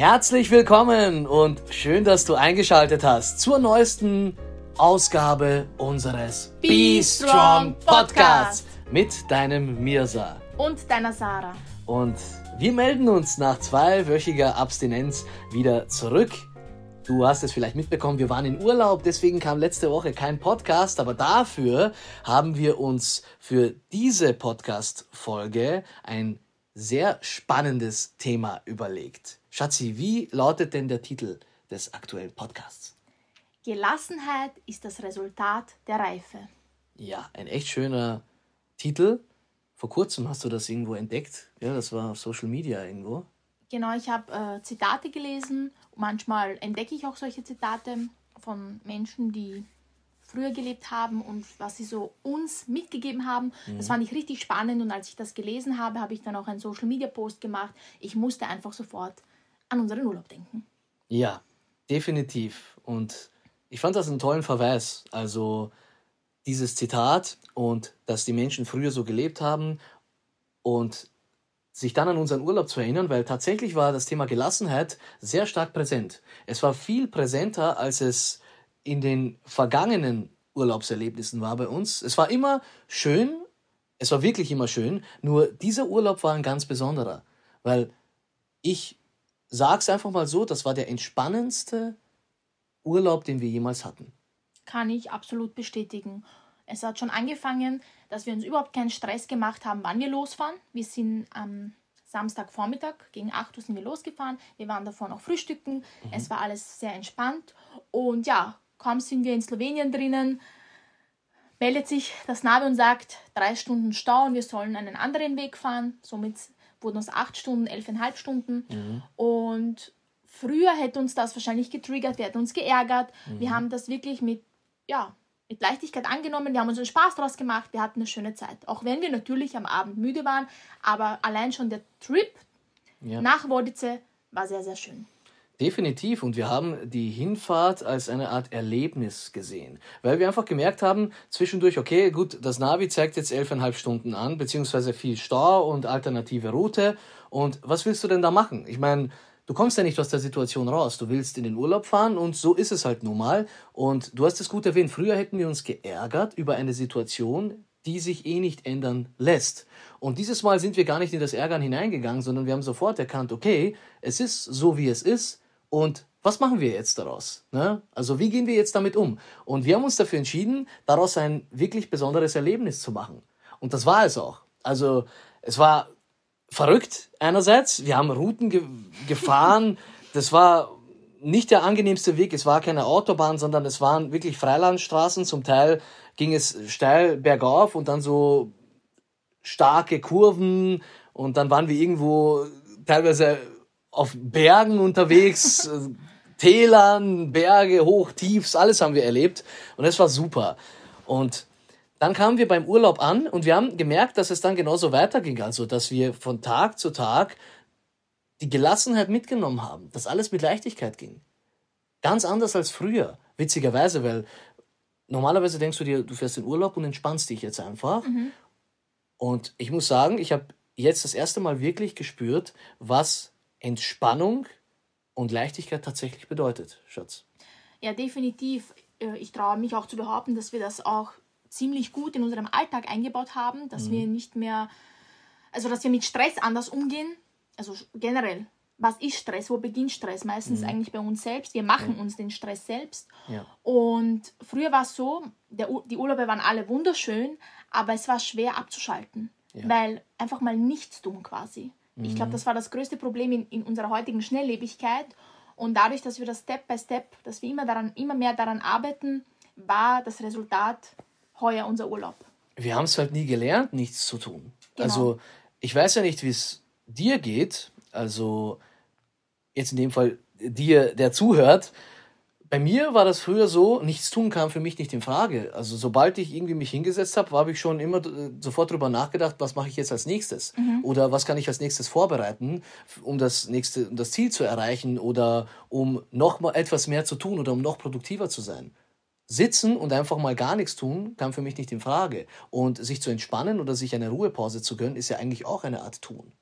Herzlich willkommen und schön, dass du eingeschaltet hast zur neuesten Ausgabe unseres Be, Strong Podcast mit deinem Mirsa und deiner Sarah. Und wir melden uns nach zweiwöchiger Abstinenz wieder zurück. Du hast es vielleicht mitbekommen, wir waren in Urlaub, deswegen kam letzte Woche kein Podcast, aber dafür haben wir uns für diese Podcast-Folge ein sehr spannendes Thema überlegt. Schatzi, wie lautet denn der Titel des aktuellen Podcasts? Gelassenheit ist das Resultat der Reife. Ja, ein echt schöner Titel. Vor kurzem hast du das irgendwo entdeckt. Ja, das war auf Social Media irgendwo. Genau, ich habe äh, Zitate gelesen. Manchmal entdecke ich auch solche Zitate von Menschen, die früher gelebt haben und was sie so uns mitgegeben haben. Mhm. Das fand ich richtig spannend und als ich das gelesen habe, habe ich dann auch einen Social Media Post gemacht. Ich musste einfach sofort an unseren Urlaub denken. Ja, definitiv. Und ich fand das einen tollen Verweis. Also dieses Zitat und dass die Menschen früher so gelebt haben und sich dann an unseren Urlaub zu erinnern, weil tatsächlich war das Thema Gelassenheit sehr stark präsent. Es war viel präsenter, als es in den vergangenen Urlaubserlebnissen war bei uns. Es war immer schön, es war wirklich immer schön, nur dieser Urlaub war ein ganz besonderer, weil ich sag's einfach mal so, das war der entspannendste Urlaub, den wir jemals hatten. Kann ich absolut bestätigen. Es hat schon angefangen, dass wir uns überhaupt keinen Stress gemacht haben, wann wir losfahren. Wir sind am Samstagvormittag gegen 8 Uhr sind wir losgefahren. Wir waren davor noch frühstücken. Mhm. Es war alles sehr entspannt. Und ja, kaum sind wir in Slowenien drinnen, meldet sich das Navi und sagt, drei Stunden Stau und wir sollen einen anderen Weg fahren. Somit wurden es acht Stunden, elfeinhalb Stunden. Mhm. Und früher hätte uns das wahrscheinlich getriggert, wir hätten uns geärgert. Mhm. Wir haben das wirklich mit, ja, mit Leichtigkeit angenommen, wir haben uns einen Spaß daraus gemacht, wir hatten eine schöne Zeit. Auch wenn wir natürlich am Abend müde waren, aber allein schon der Trip ja. nach Wodice war sehr, sehr schön. Definitiv. Und wir haben die Hinfahrt als eine Art Erlebnis gesehen. Weil wir einfach gemerkt haben, zwischendurch, okay, gut, das Navi zeigt jetzt elfeinhalb Stunden an, beziehungsweise viel Stau und alternative Route. Und was willst du denn da machen? Ich meine, du kommst ja nicht aus der Situation raus. Du willst in den Urlaub fahren und so ist es halt nun mal. Und du hast es gut erwähnt, früher hätten wir uns geärgert über eine Situation, die sich eh nicht ändern lässt. Und dieses Mal sind wir gar nicht in das Ärgern hineingegangen, sondern wir haben sofort erkannt, okay, es ist so, wie es ist und was machen wir jetzt daraus? Ne? Also wie gehen wir jetzt damit um? Und wir haben uns dafür entschieden, daraus ein wirklich besonderes Erlebnis zu machen. Und das war es auch. Also es war verrückt einerseits. Wir haben Routen ge gefahren. Das war nicht der angenehmste Weg. Es war keine Autobahn, sondern es waren wirklich Freilandstraßen. Zum Teil ging es steil bergauf und dann so starke Kurven. Und dann waren wir irgendwo teilweise auf Bergen unterwegs, äh, Tälern, Berge, hoch, tiefs, alles haben wir erlebt und es war super. Und dann kamen wir beim Urlaub an und wir haben gemerkt, dass es dann genauso weiterging, also dass wir von Tag zu Tag die Gelassenheit mitgenommen haben, dass alles mit Leichtigkeit ging. Ganz anders als früher, witzigerweise, weil normalerweise denkst du dir, du fährst in Urlaub und entspannst dich jetzt einfach. Mhm. Und ich muss sagen, ich habe jetzt das erste Mal wirklich gespürt, was Entspannung und Leichtigkeit tatsächlich bedeutet, Schatz. Ja, definitiv. Äh, ich traue mich auch zu behaupten, dass wir das auch ziemlich gut in unserem Alltag eingebaut haben, dass mhm. wir nicht mehr, also dass wir mit Stress anders umgehen. Also generell, was ist Stress? Wo beginnt Stress? Meistens mhm. eigentlich bei uns selbst. Wir machen ja. uns den Stress selbst. Ja. Und früher war es so, der, die Urlaube waren alle wunderschön, aber es war schwer abzuschalten, ja. weil einfach mal nichts tun quasi. Ich glaube, mhm. das war das größte Problem in, in unserer heutigen Schnelllebigkeit. Und dadurch, dass wir das Step by Step, dass wir immer, daran, immer mehr daran arbeiten, war das Resultat heuer unser Urlaub. Wir haben es halt nie gelernt, nichts zu tun. Genau. Also ich weiß ja nicht, wie es dir geht. Also jetzt in dem Fall dir, der zuhört. Bei mir war das früher so, nichts tun kam für mich nicht in Frage. Also sobald ich irgendwie mich hingesetzt habe, habe ich schon immer äh, sofort darüber nachgedacht, was mache ich jetzt als nächstes? Mhm. Oder was kann ich als nächstes vorbereiten, um das nächste, um das Ziel zu erreichen oder um noch mal etwas mehr zu tun oder um noch produktiver zu sein. Sitzen und einfach mal gar nichts tun, kam für mich nicht in Frage. Und sich zu entspannen oder sich eine Ruhepause zu gönnen, ist ja eigentlich auch eine Art Tun.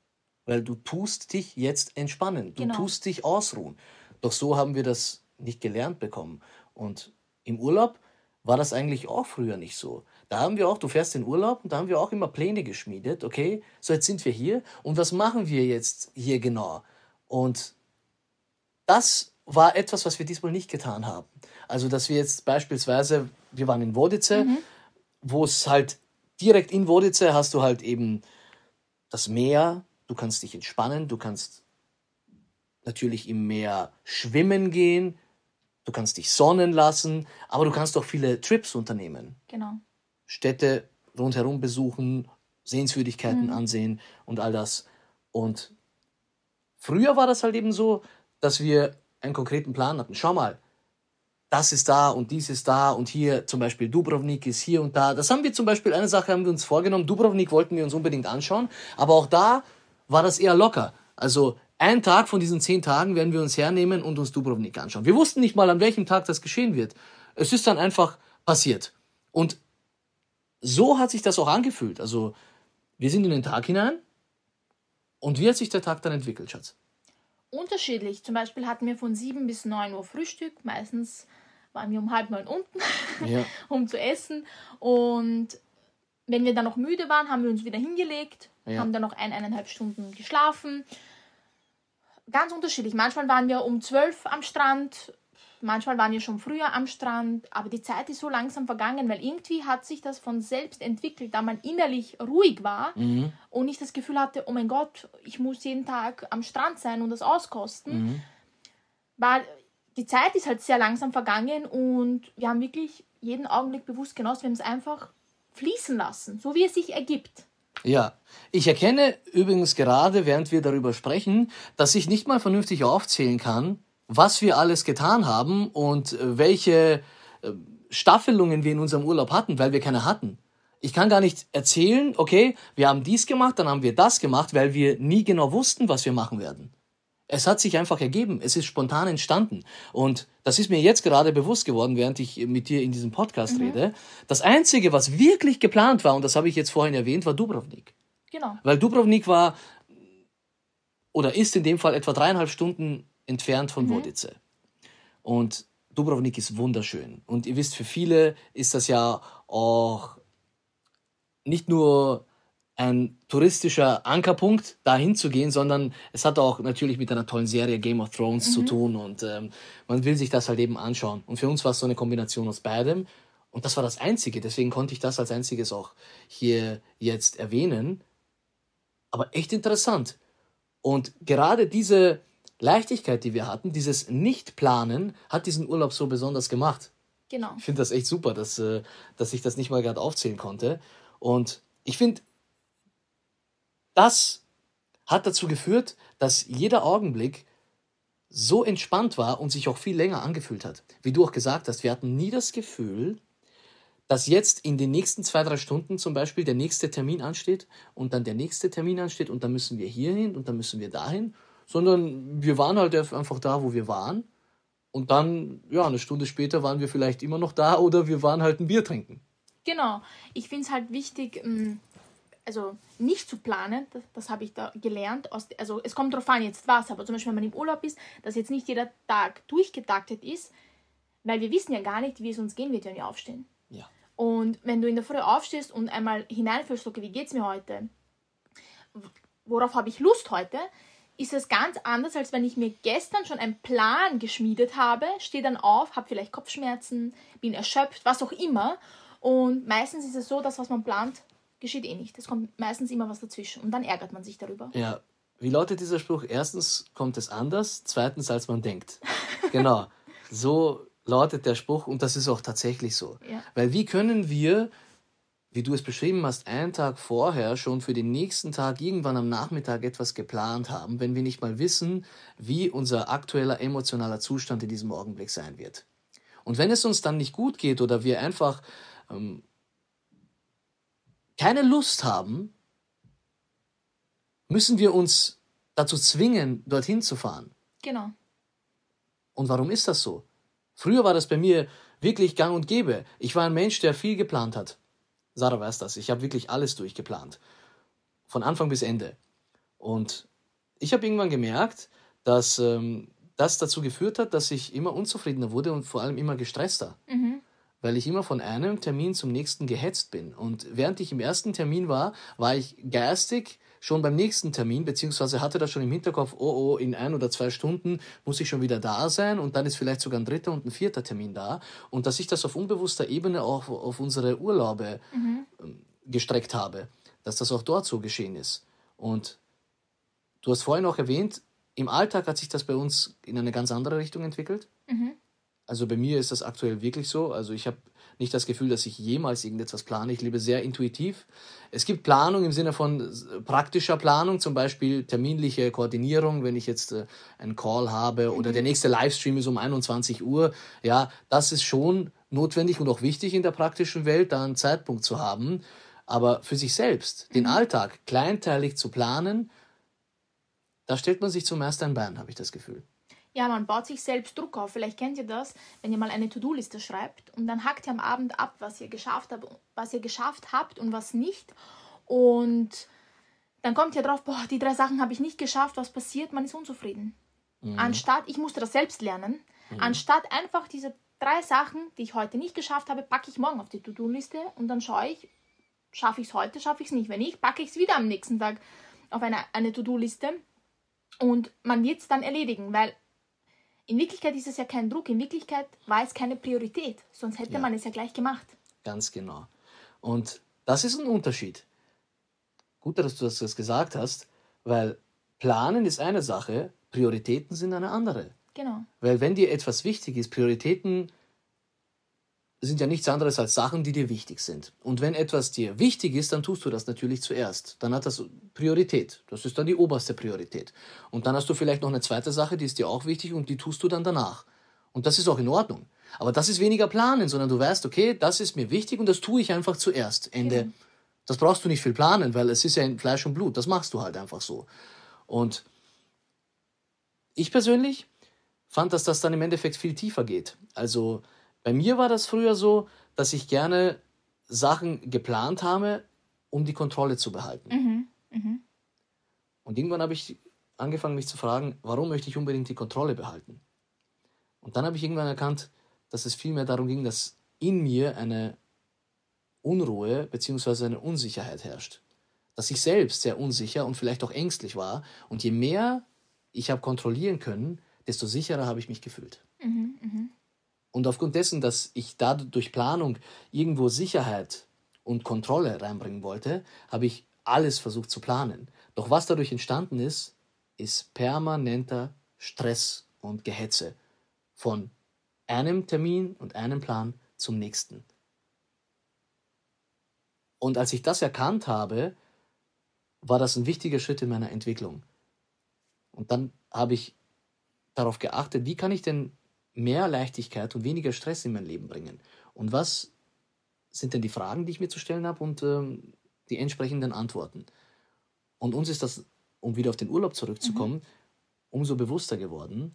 weil du tust dich jetzt entspannen, du Genau. tust dich ausruhen. Doch so haben wir das nicht gelernt bekommen. Und im Urlaub war das eigentlich auch früher nicht so. Da haben wir auch, du fährst in Urlaub und da haben wir auch immer Pläne geschmiedet. Okay, so jetzt sind wir hier und was machen wir jetzt hier genau? Und das war etwas, was wir diesmal nicht getan haben. Also, dass wir jetzt beispielsweise, wir waren in Wodice, wo es halt direkt in Wodice hast du halt eben das Meer, du kannst dich entspannen, du kannst natürlich im Meer schwimmen gehen, du kannst dich sonnen lassen, aber du kannst auch viele Trips unternehmen. Genau. Städte rundherum besuchen, Sehenswürdigkeiten ansehen und all das. Und früher war das halt eben so, dass wir einen konkreten Plan hatten. Schau mal, das ist da und dies ist da und hier zum Beispiel Dubrovnik ist hier und da. Das haben wir zum Beispiel, eine Sache haben wir uns vorgenommen. Dubrovnik wollten wir uns unbedingt anschauen, aber auch da war das eher locker. Also einen Tag von diesen zehn Tagen werden wir uns hernehmen und uns Dubrovnik anschauen. Wir wussten nicht mal, an welchem Tag das geschehen wird. Es ist dann einfach passiert. Und so hat sich das auch angefühlt. Also wir sind in den Tag hinein und wie hat sich der Tag dann entwickelt, Schatz? Unterschiedlich. Zum Beispiel hatten wir von 7 bis 9 Uhr Frühstück. Meistens waren wir um halb neun unten, Ja. um zu essen. Und wenn wir dann noch müde waren, haben wir uns wieder hingelegt, Ja. haben dann noch ein, eineinhalb Stunden geschlafen. Ganz unterschiedlich. Manchmal waren wir um 12 am Strand, manchmal waren wir schon früher am Strand, aber die Zeit ist so langsam vergangen, weil irgendwie hat sich das von selbst entwickelt, da man innerlich ruhig war Mhm. und ich das Gefühl hatte, oh mein Gott, ich muss jeden Tag am Strand sein und das auskosten, Mhm. war die Zeit ist halt sehr langsam vergangen und wir haben wirklich jeden Augenblick bewusst genossen, wir haben es einfach fließen lassen, so wie es sich ergibt. Ja, ich erkenne übrigens gerade, während wir darüber sprechen, dass ich nicht mal vernünftig aufzählen kann, was wir alles getan haben und äh, welche äh, Staffelungen wir in unserem Urlaub hatten, weil wir keine hatten. Ich kann gar nicht erzählen, okay, wir haben dies gemacht, dann haben wir das gemacht, weil wir nie genau wussten, was wir machen werden. Es hat sich einfach ergeben, es ist spontan entstanden. Und das ist mir jetzt gerade bewusst geworden, während ich mit dir in diesem Podcast rede. Das Einzige, was wirklich geplant war, und das habe ich jetzt vorhin erwähnt, war Dubrovnik. Genau. Weil Dubrovnik war oder ist in dem Fall etwa dreieinhalb Stunden entfernt von Vodice. Und Dubrovnik ist wunderschön. Und ihr wisst, für viele ist das ja auch nicht nur ein touristischer Ankerpunkt, dahin zu gehen, sondern es hat auch natürlich mit einer tollen Serie Game of Thrones zu tun und ähm, man will sich das halt eben anschauen. Und für uns war es so eine Kombination aus beidem. Und das war das Einzige, deswegen konnte ich das als einziges auch hier jetzt erwähnen. Aber echt interessant. Und gerade diese Leichtigkeit, die wir hatten, dieses Nicht-Planen, hat diesen Urlaub so besonders gemacht. Genau. Ich finde das echt super, dass, äh, dass ich das nicht mal gerade aufzählen konnte. Und ich finde, das hat dazu geführt, dass jeder Augenblick so entspannt war und sich auch viel länger angefühlt hat. Wie du auch gesagt hast, wir hatten nie das Gefühl, dass jetzt in den nächsten zwei, drei Stunden zum Beispiel der nächste Termin ansteht und dann der nächste Termin ansteht und dann müssen wir hier hin und dann müssen wir dahin, sondern wir waren halt einfach da, wo wir waren. Und dann, ja, eine Stunde später waren wir vielleicht immer noch da oder wir waren halt ein Bier trinken. Genau. Ich finde es halt wichtig, ähm, also nicht zu planen, das, das habe ich da gelernt. Aus, also es kommt darauf an, jetzt was, aber zum Beispiel, wenn man im Urlaub ist, dass jetzt nicht jeder Tag durchgetaktet ist, weil wir wissen ja gar nicht, wie es uns gehen wird, wenn wir aufstehen. Ja. Und wenn du in der Früh aufstehst und einmal hineinfühlst, okay, wie geht's mir heute? Worauf habe ich Lust heute? Ist es ganz anders, als wenn ich mir gestern schon einen Plan geschmiedet habe, stehe dann auf, habe vielleicht Kopfschmerzen, bin erschöpft, was auch immer. Und meistens ist es so, dass was man plant, geschieht eh nicht. Es kommt meistens immer was dazwischen und dann ärgert man sich darüber. Ja, wie lautet dieser Spruch? Erstens kommt es anders, zweitens als man denkt. Genau, so lautet der Spruch und das ist auch tatsächlich so. Ja. Weil wie können wir, wie du es beschrieben hast, einen Tag vorher schon für den nächsten Tag irgendwann am Nachmittag etwas geplant haben, wenn wir nicht mal wissen, wie unser aktueller emotionaler Zustand in diesem Augenblick sein wird. Und wenn es uns dann nicht gut geht oder wir einfach ähm, keine Lust haben, müssen wir uns dazu zwingen, dorthin zu fahren. Genau. Und warum ist das so? Früher war das bei mir wirklich gang und gäbe. Ich war ein Mensch, der viel geplant hat. Sarah weiß das. Ich habe wirklich alles durchgeplant. Von Anfang bis Ende. Und ich habe irgendwann gemerkt, dass ähm, das dazu geführt hat, dass ich immer unzufriedener wurde und vor allem immer gestresster. Mhm. Weil ich immer von einem Termin zum nächsten gehetzt bin. Und während ich im ersten Termin war, war ich geistig schon beim nächsten Termin, beziehungsweise hatte das schon im Hinterkopf, oh oh, in ein oder zwei Stunden muss ich schon wieder da sein und dann ist vielleicht sogar ein dritter und ein vierter Termin da. Und dass ich das auf unbewusster Ebene auch auf unsere Urlaube Mhm. ähm, gestreckt habe, dass das auch dort so geschehen ist. Und du hast vorhin auch erwähnt, im Alltag hat sich das bei uns in eine ganz andere Richtung entwickelt. Mhm. Also bei mir ist das aktuell wirklich so. Also ich habe nicht das Gefühl, dass ich jemals irgendetwas plane. Ich lebe sehr intuitiv. Es gibt Planung im Sinne von praktischer Planung, zum Beispiel terminliche Koordinierung, wenn ich jetzt äh, einen Call habe oder der nächste Livestream ist um 21 Uhr. Ja, das ist schon notwendig und auch wichtig in der praktischen Welt, da einen Zeitpunkt zu haben. Aber für sich selbst, den Alltag kleinteilig zu planen, da stellt man sich zum ersten ein Bein, habe ich das Gefühl. Ja, man baut sich selbst Druck auf. Vielleicht kennt ihr das, wenn ihr mal eine To-Do-Liste schreibt und dann hackt ihr am Abend ab, was ihr geschafft habt, was ihr geschafft habt und was nicht. Und dann kommt ihr drauf, boah, die drei Sachen habe ich nicht geschafft, was passiert? Man ist unzufrieden. Anstatt, ich musste das selbst lernen, anstatt einfach diese drei Sachen, die ich heute nicht geschafft habe, packe ich morgen auf die To-Do-Liste und dann schaue ich, schaffe ich es heute, schaffe ich es nicht. Wenn nicht, packe ich es wieder am nächsten Tag auf eine, eine To-Do-Liste und man wird es dann erledigen, weil in Wirklichkeit ist es ja kein Druck, in Wirklichkeit war es keine Priorität, sonst hätte Ja. man es ja gleich gemacht. Ganz genau. Und das ist ein Unterschied. Gut, dass du das gesagt hast, weil planen ist eine Sache, Prioritäten sind eine andere. Genau. Weil wenn dir etwas wichtig ist, Prioritäten sind ja nichts anderes als Sachen, die dir wichtig sind. Und wenn etwas dir wichtig ist, dann tust du das natürlich zuerst. Dann hat das Priorität. Das ist dann die oberste Priorität. Und dann hast du vielleicht noch eine zweite Sache, die ist dir auch wichtig und die tust du dann danach. Und das ist auch in Ordnung. Aber das ist weniger planen, sondern du weißt, okay, das ist mir wichtig und das tue ich einfach zuerst. Ende. Genau. Das brauchst du nicht viel planen, weil es ist ja in Fleisch und Blut. Das machst du halt einfach so. Und ich persönlich fand, dass das dann im Endeffekt viel tiefer geht. Also bei mir war das früher so, dass ich gerne Sachen geplant habe, um die Kontrolle zu behalten. Mhm. Mhm. Und irgendwann habe ich angefangen, mich zu fragen, warum möchte ich unbedingt die Kontrolle behalten? Und dann habe ich irgendwann erkannt, dass es vielmehr darum ging, dass in mir eine Unruhe bzw. eine Unsicherheit herrscht. Dass ich selbst sehr unsicher und vielleicht auch ängstlich war. Und je mehr ich habe kontrollieren können, desto sicherer habe ich mich gefühlt. Mhm. Und aufgrund dessen, dass ich da durch Planung irgendwo Sicherheit und Kontrolle reinbringen wollte, habe ich alles versucht zu planen. Doch was dadurch entstanden ist, ist permanenter Stress und Gehetze von einem Termin und einem Plan zum nächsten. Und als ich das erkannt habe, war das ein wichtiger Schritt in meiner Entwicklung. Und dann habe ich darauf geachtet, wie kann ich denn mehr Leichtigkeit und weniger Stress in mein Leben bringen? Und was sind denn die Fragen, die ich mir zu stellen habe und ähm, die entsprechenden Antworten? Und uns ist das, um wieder auf den Urlaub zurückzukommen, umso bewusster geworden.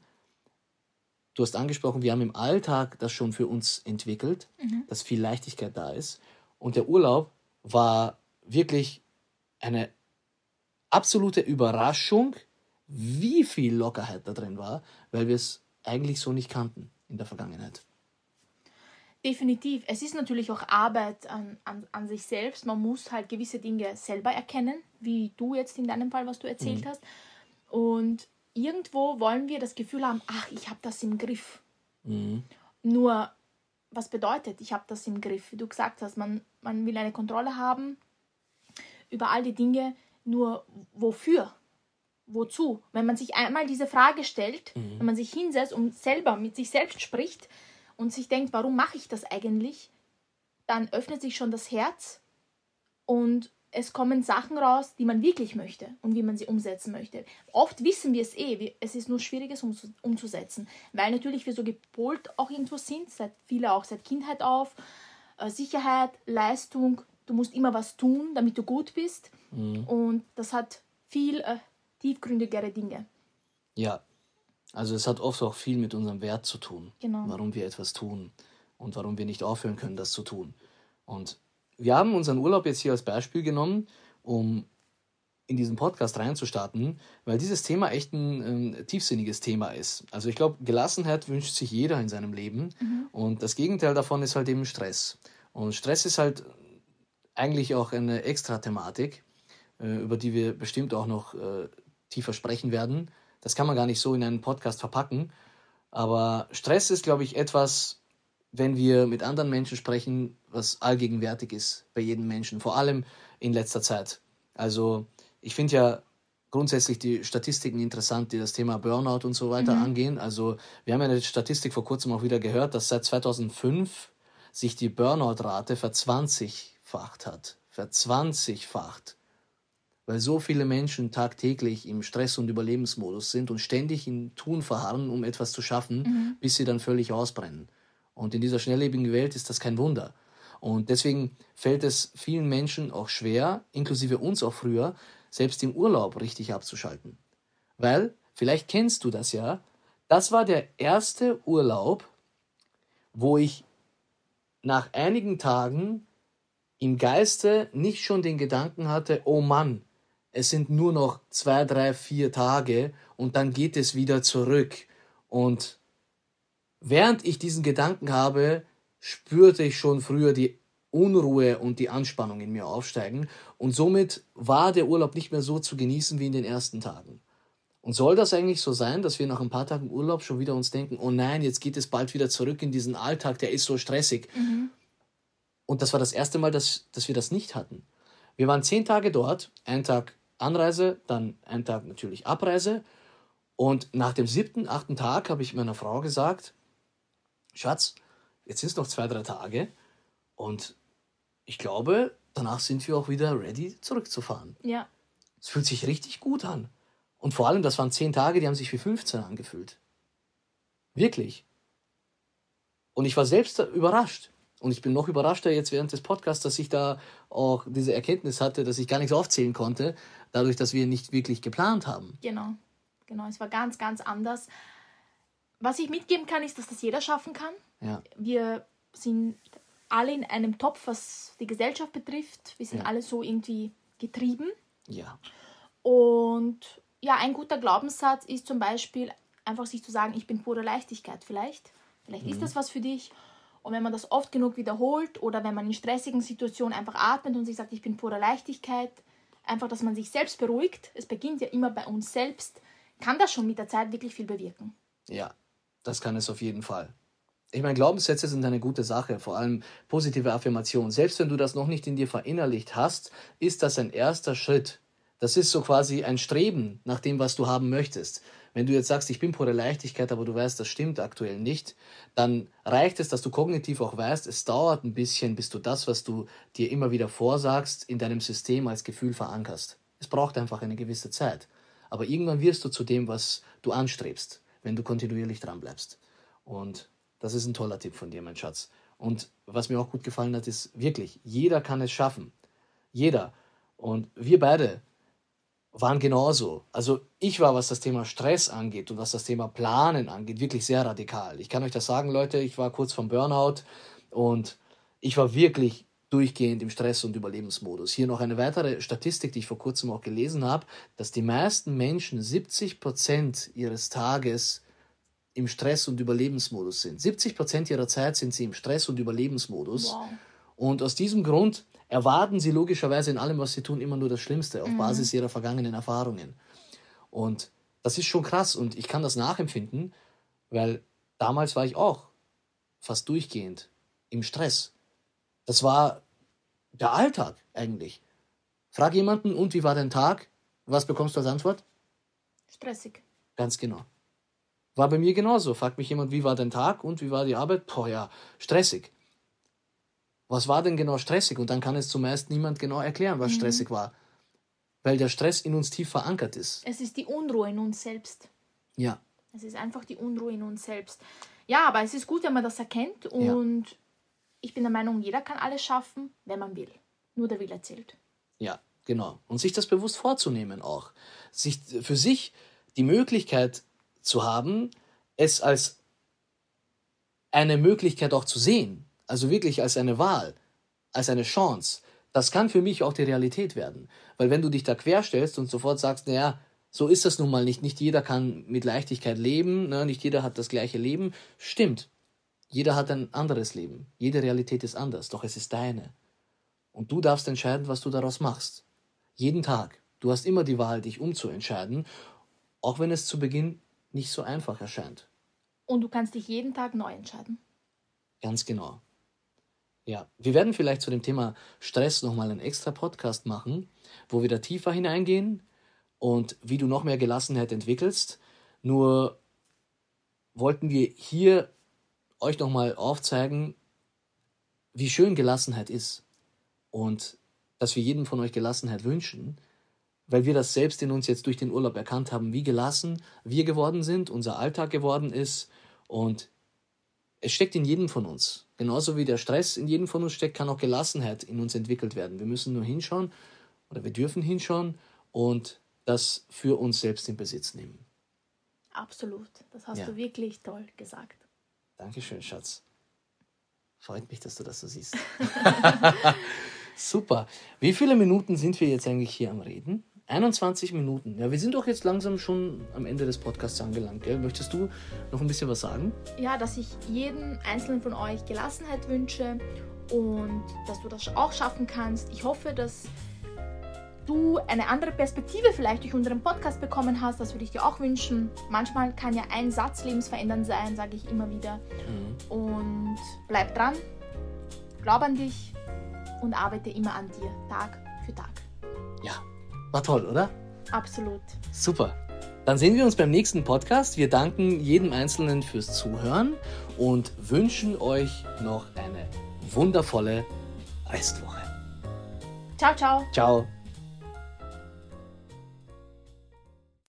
Du hast angesprochen, wir haben im Alltag das schon für uns entwickelt, dass viel Leichtigkeit da ist. Und der Urlaub war wirklich eine absolute Überraschung, wie viel Lockerheit da drin war, weil wir es eigentlich so nicht kannten in der Vergangenheit. Definitiv. Es ist natürlich auch Arbeit an, an, an sich selbst. Man muss halt gewisse Dinge selber erkennen, wie du jetzt in deinem Fall, was du erzählt hast. Und irgendwo wollen wir das Gefühl haben, ach, ich habe das im Griff. Mhm. Nur, was bedeutet, ich habe das im Griff? Wie du gesagt hast, man, man will eine Kontrolle haben über all die Dinge, nur wofür? Wozu? Wenn man sich einmal diese Frage stellt, wenn man sich hinsetzt und selber mit sich selbst spricht und sich denkt, warum mache ich das eigentlich, dann öffnet sich schon das Herz und es kommen Sachen raus, die man wirklich möchte und wie man sie umsetzen möchte. Oft wissen wir es eh, es ist nur schwierig, es umzu- umzusetzen, weil natürlich wir so gepolt auch irgendwo sind, seit viele auch seit Kindheit auf. Äh, Sicherheit, Leistung, du musst immer was tun, damit du gut bist und das hat viel äh, tiefgründigere Dinge. Ja, also es hat oft auch viel mit unserem Wert zu tun, Genau. warum wir etwas tun und warum wir nicht aufhören können, das zu tun. Und wir haben unseren Urlaub jetzt hier als Beispiel genommen, um in diesen Podcast reinzustarten, weil dieses Thema echt ein ähm, tiefsinniges Thema ist. Also ich glaube, Gelassenheit wünscht sich jeder in seinem Leben mhm. und das Gegenteil davon ist halt eben Stress. Und Stress ist halt eigentlich auch eine extra Thematik, äh, über die wir bestimmt auch noch äh, tiefer sprechen werden. Das kann man gar nicht so in einen Podcast verpacken. Aber Stress ist, glaube ich, etwas, wenn wir mit anderen Menschen sprechen, was allgegenwärtig ist bei jedem Menschen, vor allem in letzter Zeit. Also ich finde ja grundsätzlich die Statistiken interessant, die das Thema Burnout und so weiter mhm. angehen. Also wir haben ja eine Statistik vor kurzem auch wieder gehört, dass seit 2005 sich die Burnout-Rate verzwanzigfacht hat. Verzwanzigfacht. Weil so viele Menschen tagtäglich im Stress- und Überlebensmodus sind und ständig in Tun verharren, um etwas zu schaffen, mhm. bis sie dann völlig ausbrennen. Und in dieser schnelllebigen Welt ist das kein Wunder. Und deswegen fällt es vielen Menschen auch schwer, inklusive uns auch früher, selbst im Urlaub richtig abzuschalten. Weil, vielleicht kennst du das ja, das war der erste Urlaub, wo ich nach einigen Tagen im Geiste nicht schon den Gedanken hatte, oh Mann, es sind nur noch zwei, drei, vier Tage und dann geht es wieder zurück. Und während ich diesen Gedanken habe, spürte ich schon früher die Unruhe und die Anspannung in mir aufsteigen und somit war der Urlaub nicht mehr so zu genießen wie in den ersten Tagen. Und soll das eigentlich so sein, dass wir nach ein paar Tagen Urlaub schon wieder uns denken, oh nein, jetzt geht es bald wieder zurück in diesen Alltag, der ist so stressig. Mhm. Und das war das erste Mal, dass, dass wir das nicht hatten. Wir waren zehn Tage dort, ein Tag Anreise, dann ein Tag natürlich Abreise. Und nach dem siebten, achten Tag habe ich meiner Frau gesagt, Schatz, jetzt sind es noch zwei, drei Tage und ich glaube, danach sind wir auch wieder ready, zurückzufahren. Ja. Es fühlt sich richtig gut an. Und vor allem, das waren zehn Tage, die haben sich wie 15 angefühlt. Wirklich. Und ich war selbst überrascht. Und ich bin noch überraschter jetzt während des Podcasts, dass ich da auch diese Erkenntnis hatte, dass ich gar nichts aufzählen konnte, dadurch, dass wir nicht wirklich geplant haben. Genau, genau. Es war ganz, ganz anders. Was ich mitgeben kann, ist, dass das jeder schaffen kann. Ja. Wir sind alle in einem Topf, was die Gesellschaft betrifft. Wir sind ja. alle so irgendwie getrieben. Ja. Und ja, ein guter Glaubenssatz ist zum Beispiel einfach sich zu sagen, ich bin pure Leichtigkeit vielleicht. Vielleicht mhm. ist das was für dich. Und wenn man das oft genug wiederholt oder wenn man in stressigen Situationen einfach atmet und sich sagt, ich bin pure Leichtigkeit, einfach, dass man sich selbst beruhigt, es beginnt ja immer bei uns selbst, kann das schon mit der Zeit wirklich viel bewirken. Ja, das kann es auf jeden Fall ich meine, Glaubenssätze sind eine gute Sache, vor allem positive Affirmationen. Selbst wenn du das noch nicht in dir verinnerlicht hast, ist das ein erster Schritt. Das ist so quasi ein Streben nach dem, was du haben möchtest. Wenn du jetzt sagst, ich bin pure Leichtigkeit, aber du weißt, das stimmt aktuell nicht, dann reicht es, dass du kognitiv auch weißt, es dauert ein bisschen, bis du das, was du dir immer wieder vorsagst, in deinem System als Gefühl verankerst. Es braucht einfach eine gewisse Zeit. Aber irgendwann wirst du zu dem, was du anstrebst, wenn du kontinuierlich dran bleibst. Und das ist ein toller Tipp von dir, mein Schatz. Und was mir auch gut gefallen hat, ist wirklich, jeder kann es schaffen. Jeder. Und wir beide waren genauso. Also ich war, was das Thema Stress angeht und was das Thema Planen angeht, wirklich sehr radikal. Ich kann euch das sagen, Leute, ich war kurz vom Burnout und ich war wirklich durchgehend im Stress- und Überlebensmodus. Hier noch eine weitere Statistik, die ich vor kurzem auch gelesen habe, dass die meisten Menschen 70 Prozent ihres Tages im Stress- und Überlebensmodus sind. 70 Prozent ihrer Zeit sind sie im Stress- und Überlebensmodus. Wow. Und aus diesem Grund erwarten sie logischerweise in allem, was sie tun, immer nur das Schlimmste auf mhm. Basis ihrer vergangenen Erfahrungen. Und das ist schon krass und ich kann das nachempfinden, weil damals war ich auch fast durchgehend im Stress. Das war der Alltag eigentlich. Frag jemanden, und wie war dein Tag? Was bekommst du als Antwort? Stressig. Ganz genau. War bei mir genauso. Fragt mich jemand, wie war dein Tag und wie war die Arbeit? Boah, ja, stressig. Was war denn genau stressig? Und dann kann es zumeist niemand genau erklären, was mhm. stressig war. Weil der Stress in uns tief verankert ist. Es ist die Unruhe in uns selbst. Ja. Es ist einfach die Unruhe in uns selbst. Ja, aber es ist gut, wenn man das erkennt. Und ja. ich bin der Meinung, jeder kann alles schaffen, wenn man will. Nur der Wille zählt. Ja, genau. Und sich das bewusst vorzunehmen auch. Sich für sich die Möglichkeit zu haben, es als eine Möglichkeit auch zu sehen, also wirklich als eine Wahl, als eine Chance, Das kann für mich auch die Realität werden. Weil wenn du dich da querstellst und sofort sagst, naja, so ist das nun mal nicht. Nicht jeder kann mit Leichtigkeit leben, ne? nicht jeder hat das gleiche Leben. Stimmt. Jeder hat ein anderes Leben. Jede Realität ist anders, doch es ist deine. Und du darfst entscheiden, was du daraus machst. Jeden Tag. Du hast immer die Wahl, dich umzuentscheiden, auch wenn es zu Beginn nicht so einfach erscheint. Und du kannst dich jeden Tag neu entscheiden. Ganz genau. Ja, wir werden vielleicht zu dem Thema Stress nochmal einen extra Podcast machen, wo wir da tiefer hineingehen und wie du noch mehr Gelassenheit entwickelst. Nur wollten wir hier euch nochmal aufzeigen, wie schön Gelassenheit ist und dass wir jedem von euch Gelassenheit wünschen, weil wir das selbst in uns jetzt durch den Urlaub erkannt haben, wie gelassen wir geworden sind, unser Alltag geworden ist und es steckt in jedem von uns. Genauso wie der Stress in jedem von uns steckt, kann auch Gelassenheit in uns entwickelt werden. Wir müssen nur hinschauen oder wir dürfen hinschauen und das für uns selbst in Besitz nehmen. Absolut. Das hast ja. du wirklich toll gesagt. Dankeschön, Schatz. Freut mich, dass du das so siehst. Super. Wie viele Minuten sind wir jetzt eigentlich hier am Reden? 21 Minuten. Ja, wir sind doch jetzt langsam schon am Ende des Podcasts angelangt. Gell? Möchtest du noch ein bisschen was sagen? Ja, dass ich jedem Einzelnen von euch Gelassenheit wünsche und dass du das auch schaffen kannst. Ich hoffe, dass du eine andere Perspektive vielleicht durch unseren Podcast bekommen hast. Das würde ich dir auch wünschen. Manchmal kann ja ein Satz lebensverändernd sein, sage ich immer wieder. Mhm. Und bleib dran, glaub an dich und arbeite immer an dir, Tag für Tag. Ja, war toll, oder? Absolut. Super. Dann sehen wir uns beim nächsten Podcast. Wir danken jedem Einzelnen fürs Zuhören und wünschen euch noch eine wundervolle Restwoche. Ciao, ciao. Ciao.